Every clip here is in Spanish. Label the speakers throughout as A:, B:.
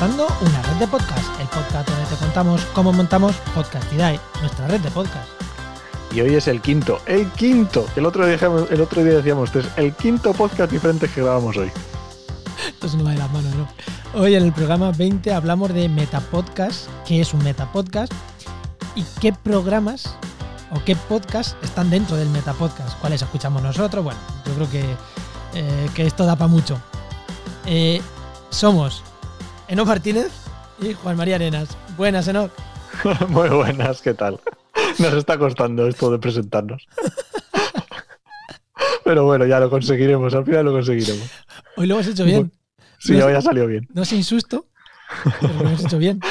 A: Montando una red de podcast, el podcast donde te contamos cómo montamos Podcastidae, nuestra red de podcast.
B: Y hoy es el quinto, el quinto. El otro día, el otro día decíamos, este es el quinto podcast diferente que grabamos hoy.
A: Esto se nos va de las manos, ¿no? Hoy en el programa 20 hablamos de Metapodcast, qué es un Metapodcast y qué programas o qué podcasts están dentro del Metapodcast, cuáles escuchamos nosotros. Bueno, yo creo que, eh, que esto da para mucho. Eh, somos Enoch Martínez y Juan María Arenas. Buenas, Enoch.
B: Muy buenas, ¿qué tal? Nos está costando esto de presentarnos. Pero bueno, ya lo conseguiremos, al final lo conseguiremos.
A: Hoy lo hemos hecho bien.
B: Sí,
A: No
B: hoy ha salido bien.
A: No sin susto, pero lo hemos hecho bien.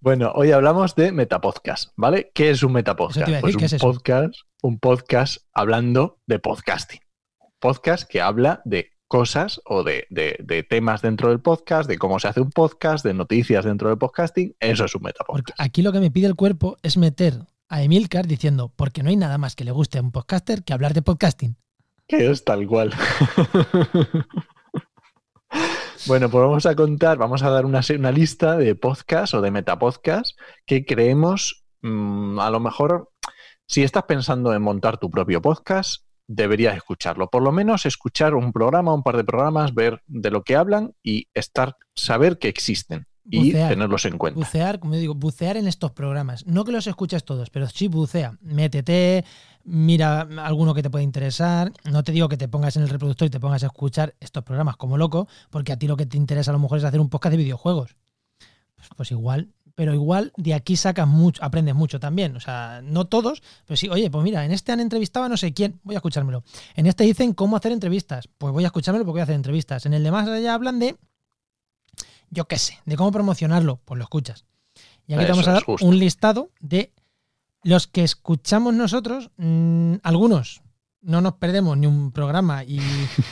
B: Bueno, hoy hablamos de metapodcast, ¿vale? ¿Qué es un metapodcast? Pues un podcast, un podcast hablando de podcasting. Podcast que habla de cosas o de, de- de temas dentro del podcast, de cómo se hace un podcast, de noticias dentro del podcasting. Eso es un metapodcast.
A: Porque aquí lo que me pide el cuerpo es meter a Emilcar diciendo, porque no hay nada más que le guste a un podcaster que hablar de podcasting.
B: Que es tal cual. bueno, pues vamos a contar, vamos a dar una, una lista de podcasts o de metapodcasts que creemos, mm, a lo mejor, si estás pensando en montar tu propio podcast, deberías escucharlo. Por lo menos escuchar un programa, un par de programas, ver de lo que hablan y estar, saber que existen y
A: Bucear.
B: tenerlos en cuenta.
A: Bucear, como digo, bucear en estos programas. No que los escuches todos, pero sí bucea. Métete, mira alguno que te pueda interesar. No te digo que te pongas en el reproductor y te pongas a escuchar estos programas como loco, porque a ti lo que te interesa a lo mejor es hacer un podcast de videojuegos. Pues, pues igual, pero igual de aquí sacas mucho, aprendes mucho también. O sea, no todos, pero sí, oye, pues mira, en este han entrevistado a no sé quién, voy a escuchármelo. En este dicen cómo hacer entrevistas, pues voy a escuchármelo porque voy a hacer entrevistas. En el de más allá hablan de, yo qué sé, de cómo promocionarlo, pues lo escuchas. Y aquí te vamos a dar un listado de los que escuchamos nosotros, mm, algunos no nos perdemos ni un programa y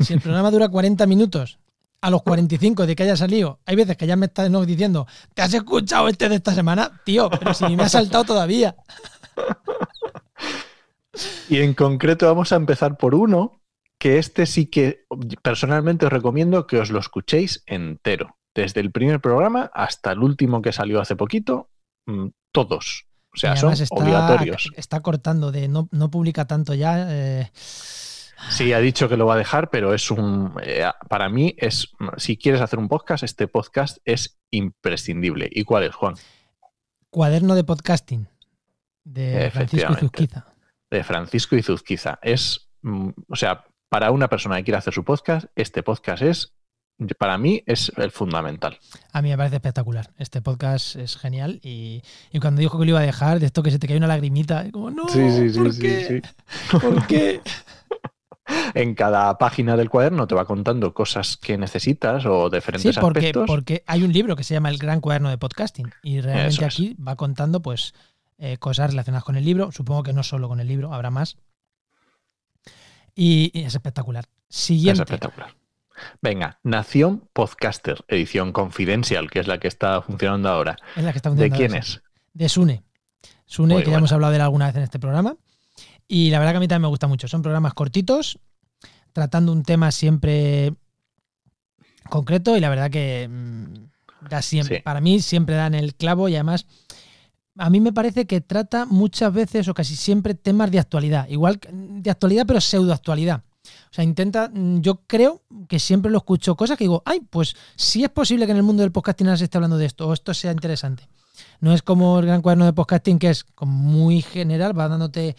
A: si el programa dura 40 minutos, a los 45 de que haya salido, hay veces que ya me estás no, diciendo, ¿te has escuchado este de esta semana? Tío, pero si ni me ha saltado todavía.
B: Y en concreto vamos a empezar por uno que este sí que personalmente os recomiendo que os lo escuchéis entero. Desde el primer programa hasta el último que salió hace poquito, mm, todos. O sea, son
A: está,
B: obligatorios.
A: Está cortando de no, no publica tanto ya. eh,
B: Sí, ha dicho que lo va a dejar, pero es un. eh, para mí, es. Si quieres hacer un podcast, este podcast es imprescindible. ¿Y cuál es, Juan?
A: cuaderno de podcasting de Francisco. Izuzquiza.
B: De Francisco Izuzquiza. Es. mm, O sea, para una persona que quiera hacer su podcast, este podcast es. Para mí, es el fundamental.
A: A mí me parece espectacular. Este podcast es genial y, y cuando dijo que lo iba a dejar, de esto que se te cae una lagrimita, como, no, ¿por qué? ¿Por qué?
B: En cada página del cuaderno te va contando cosas que necesitas o
A: Sí,
B: diferentes
A: porque,
B: aspectos.
A: porque hay un libro que se llama El Gran Cuaderno de Podcasting y realmente
B: Eso es.
A: aquí va contando pues eh, cosas relacionadas con el libro. Supongo que no solo con el libro, habrá más. Y, y es espectacular.
B: Es
A: Siguiente.
B: espectacular. Venga, Nación Podcaster, edición Confidential, que es la que está funcionando ahora.
A: Es la que está
B: ¿De
A: funcionando
B: quién
A: ahora,
B: es?
A: sí. De Sune. Sune,
B: Muy
A: que ya hemos hablado de él alguna vez en este programa. Y la verdad que a mí también me gusta mucho. Son programas cortitos, tratando un tema siempre concreto y la verdad que mm, da siempre,
B: Sí.
A: para mí siempre dan el clavo y además a mí me parece que trata muchas veces o casi siempre temas de actualidad. Igual que- de actualidad pero pseudo actualidad. O sea, intenta, mm, yo creo que siempre lo escucho cosas que digo, ay, pues sí es posible que en el mundo del podcasting ahora se esté hablando de esto o esto sea interesante. No es como el gran cuaderno de podcasting que es como muy general, va dándote,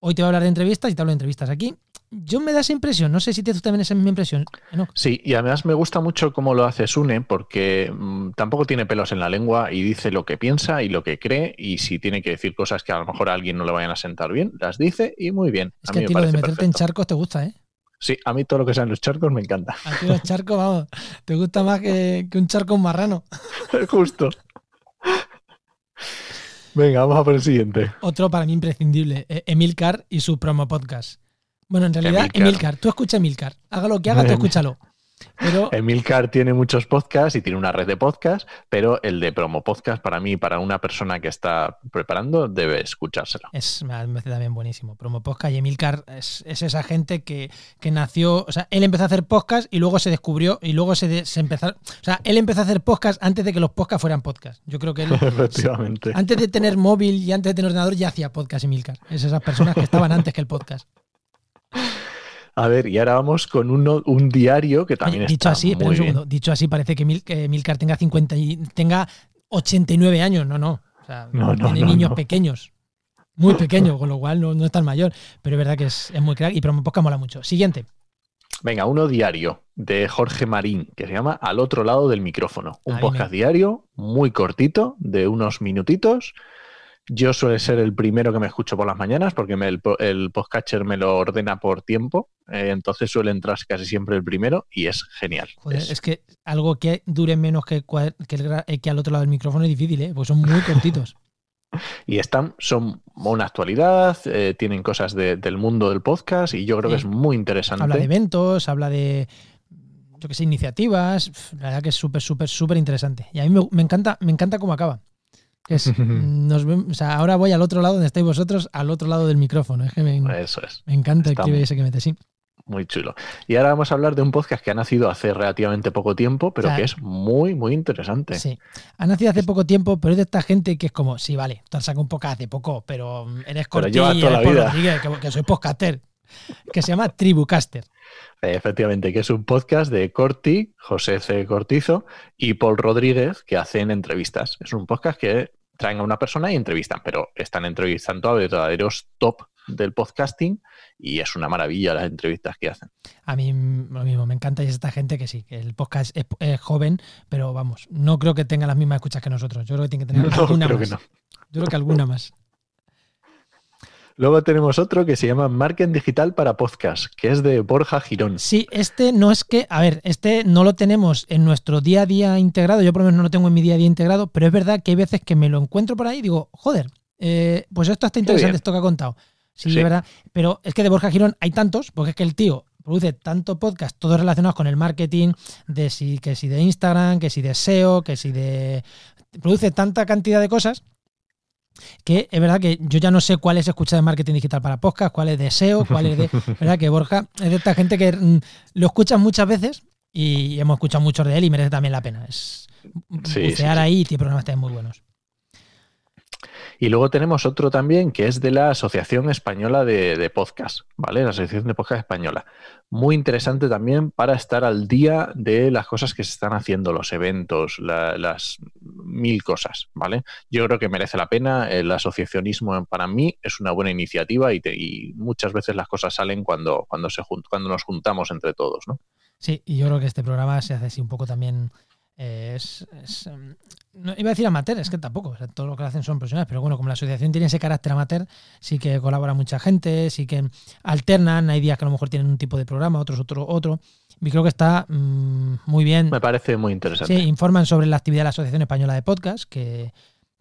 A: hoy te voy a hablar de entrevistas y te hablo de entrevistas. Aquí yo me da esa impresión, no sé si tienes tú también esa misma impresión. Enoch.
B: Sí, y además me gusta mucho cómo lo hace Sune, porque mm, tampoco tiene pelos en la lengua y dice lo que piensa y lo que cree, y si tiene que decir cosas que a lo mejor a alguien no le vayan a sentar bien, las dice y muy bien.
A: Es
B: a
A: que a
B: me
A: ti lo de meterte en charcos te gusta, ¿eh?
B: Sí, a mí todo lo que sean los charcos me encanta.
A: A ti los charcos, vamos, te gusta más que, que un charco un marrano.
B: Justo. Venga, vamos a por el siguiente.
A: Otro para mí imprescindible, eh, Emilcar y su promo podcast. Bueno, en realidad,
B: Emilcar.
A: Emilcar, tú escucha Emilcar. Haga lo que haga, tú escúchalo. Pero
B: Emilcar tiene muchos podcasts y tiene una red de podcasts, pero el de promo podcast para mí, para una persona que está preparando, debe escuchárselo.
A: es, me parece también buenísimo. Promo podcast y Emilcar es, es esa gente que, que nació, o sea, él empezó a hacer podcast y luego se descubrió y luego se, de- se empezó, o sea, él empezó a hacer podcast antes de que los podcasts fueran podcast. Yo creo que él,
B: Efectivamente.
A: antes de tener móvil y antes de tener ordenador ya hacía podcast Emilcar. Es esas personas que estaban antes que el podcast.
B: A ver, y ahora vamos con uno, un diario que
A: Oye,
B: también
A: dicho
B: está
A: así, un
B: bien.
A: segundo. Dicho así, parece que, Mil, que Milcar tenga 50 y, tenga 89 años. No, no. O sea,
B: No, no,
A: tiene
B: no,
A: niños pequeños. Muy pequeños, con lo cual no, no es tan mayor. Pero es verdad que es, es muy crack y Promo Podcast mola mucho. Siguiente.
B: Venga, uno diario de Jorge Marín, que se llama Al otro lado del micrófono. Un
A: Ay,
B: podcast
A: me-
B: diario, muy cortito, de unos minutitos. Yo suele ser el primero que me escucho por las mañanas porque me- el, el podcatcher me lo ordena por tiempo. eh, entonces suele entrar casi siempre el primero y es genial.
A: Joder,
B: Es-
A: es que algo que dure menos que, que, el eh, que al otro lado del micrófono es difícil, ¿eh? Porque son muy cortitos.
B: y están, son una actualidad, eh, tienen cosas de- del mundo del podcast y yo creo que es muy interesante.
A: habla de eventos, habla de, yo qué sé, iniciativas. La verdad que es súper, súper, súper interesante. Y a mí me, me encanta, me encanta cómo acaba. Es, nos vemos- o sea, ahora voy al otro lado donde estáis vosotros, al otro lado del micrófono. Es que me,
B: Eso es.
A: me encanta el
B: está
A: clip
B: muy-
A: ese que mete, sí.
B: Muy chulo. Y ahora vamos a hablar de un podcast que ha nacido hace relativamente poco tiempo, pero
A: O sea,
B: que es muy, muy interesante.
A: Sí. Ha nacido hace poco tiempo, pero es de esta gente que es como, sí, vale, tú has sacado un podcast hace poco, pero eres
B: Pero
A: corti,
B: llevas toda
A: eres
B: la
A: Paul
B: vida.
A: Rodríguez, que, que soy podcaster. Que se llama Tribucaster.
B: Efectivamente, que es un podcast de Corti, José C. Cortizo y Paul Rodríguez, que hacen entrevistas. Es un podcast que traen a una persona y entrevistan, pero están entrevistando a verdaderos top del podcasting y es una maravilla las entrevistas que hacen.
A: A mí lo mismo, me encanta y es esta gente que sí, que el podcast es, es joven, pero vamos, no creo que tenga las mismas escuchas que nosotros. Yo creo que tiene que tener
B: No,
A: alguna más.
B: no.
A: Yo creo que alguna más.
B: Luego tenemos otro que se llama Marketing Digital para Podcast, que es de Borja Girón.
A: Sí, este no es que, a ver, este no lo tenemos en nuestro día a día integrado, yo por lo menos no lo tengo en mi día a día integrado, pero es verdad que hay veces que me lo encuentro por ahí y digo, joder, eh, pues esto está interesante, esto que ha contado. Sí,
B: Sí.
A: es verdad, pero es que de Borja Girón hay tantos, porque es que el tío produce tanto podcast, todos relacionados con el marketing, de si, que si de Instagram, que si de SEO, que si de... Produce tanta cantidad de cosas que es verdad que yo ya no sé cuál es escuchar de marketing digital para podcast, cuál es de SEO, cuál es de... verdad que Borja es de esta gente que mm, lo escuchas muchas veces y hemos escuchado muchos de él y merece también la pena. Es
B: Sí,
A: bucear
B: sí, sí.
A: ahí y tiene programas también muy buenos.
B: Y luego tenemos otro también que es de la Asociación Española de, de Podcast, ¿vale? La Asociación de Podcast Española. Muy interesante también para estar al día de las cosas que se están haciendo, los eventos, la- las mil cosas, ¿vale? Yo creo que merece la pena. El asociacionismo para mí es una buena iniciativa y, te- y muchas veces las cosas salen cuando, cuando, se cuando nos juntamos entre todos, ¿no?
A: Sí, y yo creo que este programa se hace así un poco también. eh, es, em, no, iba a decir amateur, es que tampoco. todo lo que hacen son profesionales, pero bueno, como la asociación tiene ese carácter amateur, sí que colabora mucha gente, sí que alternan. Hay días que a lo mejor tienen un tipo de programa, otros otro, otro. Y creo que está mm, muy bien.
B: Me parece muy
A: Sí,
B: interesante.
A: informan sobre la actividad de la Asociación Española de Podcast, que,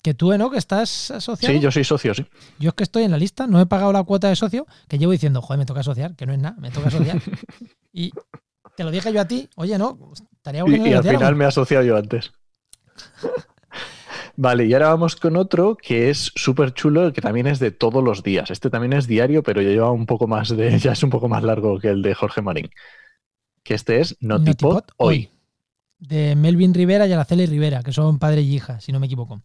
A: que tú, ¿no? Que estás asociado.
B: Sí, yo soy socio, sí.
A: Yo es que estoy en la lista, no he pagado la cuota de socio, que llevo diciendo, joder, me toca asociar, que no es nada, me toca asociar. y te lo dije yo a ti, oye, no, estaría bueno
B: Y, y al final me he asociado yo antes. Vale, y ahora vamos con otro que es súper chulo, que también es de todos los días. Este también es diario, pero ya lleva un poco más de, ya es un poco más largo que el de Jorge Marín. Que este es Notipod,
A: Notipod
B: hoy.
A: De Melvin Rivera y Araceli Rivera, que son padre y hija, si no me equivoco.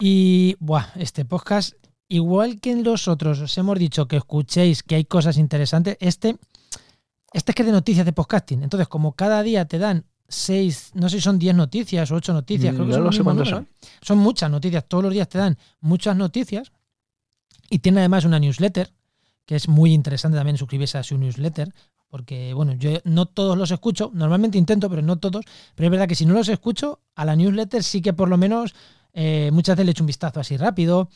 A: Y, buah, este podcast, igual que en los otros, os hemos dicho que escuchéis que hay cosas interesantes. Este, este es que es de noticias de podcasting. Entonces, como cada día te dan seis, no sé si son diez noticias o ocho noticias, creo que
B: No
A: son
B: lo
A: los mismos ¿eh? Son muchas noticias, todos los días te dan muchas noticias y tiene además una newsletter que es muy interesante también suscribirse a su newsletter porque bueno, yo no todos los escucho, normalmente intento, pero no todos, pero es verdad que si no los escucho, a la newsletter sí que por lo menos eh, muchas veces le echo un vistazo así rápido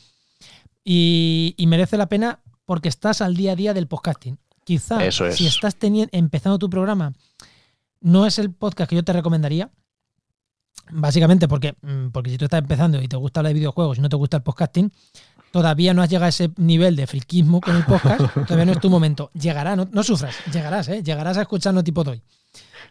A: y, y merece la pena porque estás al día a día del podcasting. quizá
B: Eso es.
A: si estás empezando tu programa, no es el podcast que yo te recomendaría. Básicamente porque, mm, porque si tú estás empezando y te gusta hablar de videojuegos y no te gusta el podcasting, todavía no has llegado a ese nivel de friquismo con el podcast, todavía no es tu momento. Llegará, no, no sufras, llegarás, ¿eh? Llegarás a escucharnos tipo doy.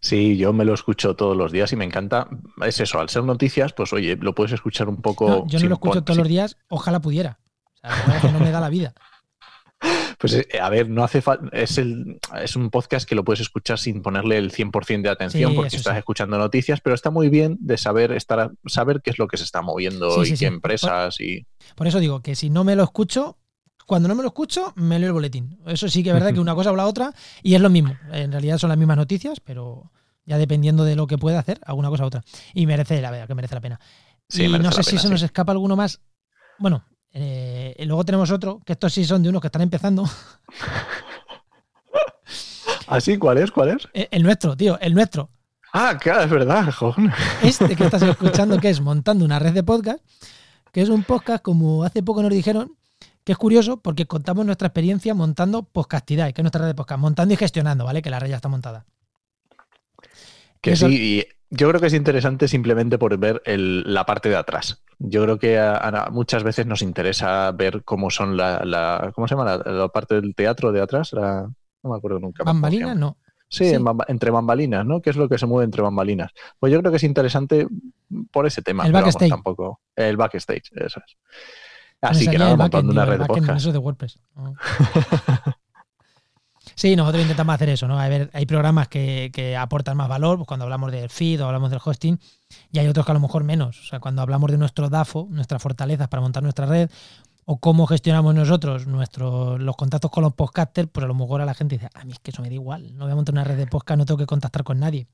B: Sí, yo me lo escucho todos los días y me encanta. Es eso, al ser noticias, pues oye, lo puedes escuchar un poco.
A: No, yo no lo escucho todos los días, ojalá pudiera. O sea, no me da la vida.
B: Pues eh, a ver, no hace falta. Es, el, es un podcast que lo puedes escuchar sin ponerle el 100% de atención
A: Sí,
B: porque estás
A: sí.
B: escuchando noticias, pero está muy bien de saber estar saber qué es lo que se está moviendo
A: Sí,
B: y qué empresas y.
A: Por eso digo que si no me lo escucho, cuando no me lo escucho, me leo el boletín. Eso sí que es verdad que una cosa o la otra, y es lo mismo. En realidad son las mismas noticias, pero ya dependiendo de lo que pueda hacer, alguna cosa u otra. Y merece la verdad que merece la pena. Y no sé si
B: pena,
A: se nos escapa alguno más. Bueno, eh, y luego tenemos otro, que estos sí son de unos que están empezando.
B: ¿Así? ¿Ah, ¿Cuál es? ¿Cuál es?
A: El nuestro, tío, el nuestro.
B: Ah, claro, es verdad, joder.
A: Este que estás escuchando, que es Montando una red de podcast, que es un podcast, como hace poco nos dijeron, que es curioso porque contamos nuestra experiencia montando Podcastidad, que es nuestra red de podcast, montando y gestionando, ¿vale? Que la red ya está montada.
B: Que
A: Eso-
B: sí, y yo creo que es interesante simplemente por ver el- la parte de atrás. Yo creo que a- a- muchas veces nos interesa ver cómo son la, la- ¿cómo se llama? La, la parte del teatro de atrás, la- no me acuerdo nunca. llama.
A: no.
B: Sí,
A: Sí.
B: en bamba- entre bambalinas, ¿no? ¿Qué es lo que se mueve entre bambalinas? Pues yo creo que es interesante por ese tema.
A: El backstage.
B: tampoco. El backstage, eso es. Así que nada, montando una red de podcast.
A: Eso es de WordPress. No. Sí, nosotros intentamos hacer eso, ¿no? A ver, hay programas que, que aportan más valor, pues cuando hablamos del feed o hablamos del hosting, y hay otros que a lo mejor menos. O sea, cuando hablamos de nuestro DAFO, nuestras fortalezas para montar nuestra red, o cómo gestionamos nosotros nuestros los contactos con los podcasters, pues a lo mejor a la gente dice, a mí es que eso me da igual, no voy a montar una red de podcast, no tengo que contactar con nadie.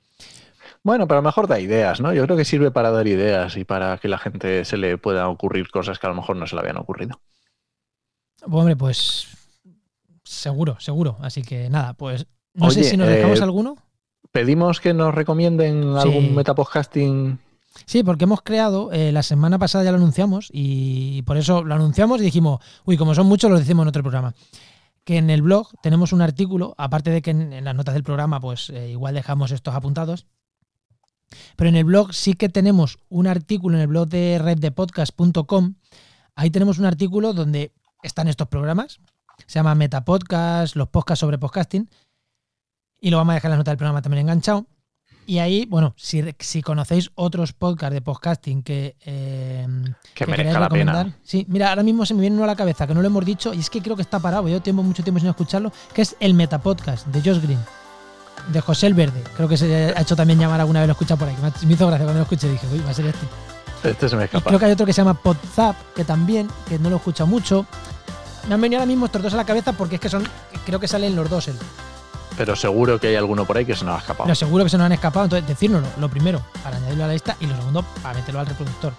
B: Bueno, pero a lo mejor da ideas, ¿no? Yo creo que sirve para dar ideas y para que la gente se le puedan ocurrir cosas que a lo mejor no se le habían ocurrido.
A: Pues, hombre, pues seguro, seguro. Así que nada, pues no
B: Oye,
A: sé si nos dejamos
B: eh,
A: alguno.
B: Pedimos que nos recomienden algún
A: Sí.
B: metapodcasting.
A: Sí, porque hemos creado, eh, la semana pasada ya lo anunciamos y por eso lo anunciamos y dijimos, uy, como son muchos, lo decimos en otro programa. Que en el blog tenemos un artículo, aparte de que en, en las notas del programa, pues eh, igual dejamos estos apuntados. Pero en el blog sí que tenemos un artículo en el blog de reddepodcast.com. Ahí tenemos un artículo donde están estos programas. Se llama Metapodcast, los podcasts sobre podcasting. Y lo vamos a dejar en las notas del programa también enganchado. Y ahí, bueno, si, si conocéis otros podcasts de podcasting que, eh,
B: Que
A: que
B: merezca la
A: recomendar.
B: pena.
A: Sí, mira, ahora mismo se me viene uno a la cabeza, que no lo hemos dicho, y es que creo que está parado, yo tengo mucho tiempo sin escucharlo, que es el Metapodcast de Josh Green, de José el Verde. Creo que se ha hecho también llamar alguna vez, lo he escuchado por ahí. Me hizo gracia cuando lo escuché, dije, uy, va a ser este.
B: Este se me
A: Y
B: escapa.
A: creo que hay otro que se llama Podzap, que también, que no lo he escuchado mucho. Me han venido ahora mismo estos dos a la cabeza porque es que son, creo que salen los dos. El,
B: Pero seguro que hay alguno por ahí que se nos ha escapado.
A: pero seguro que se nos han escapado, entonces decírnoslo, lo primero, para añadirlo a la lista, y lo segundo, para meterlo al reproductor.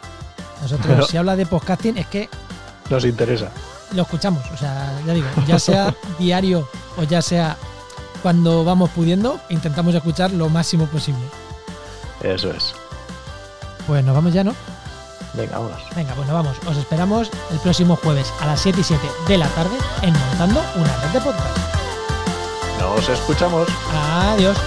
A: Nosotros,
B: Pero-
A: si habla de podcasting, es que
B: Nos interesa.
A: lo escuchamos. O sea, ya digo, ya sea diario o ya sea cuando vamos pudiendo, intentamos escuchar lo máximo posible.
B: Eso es.
A: Pues nos vamos ya, ¿no?
B: Venga, vámonos.
A: Venga, nos vamos. Os esperamos el próximo jueves a las 7 y 7 de la tarde en Montando una red de podcast.
B: Nos escuchamos.
A: Adiós.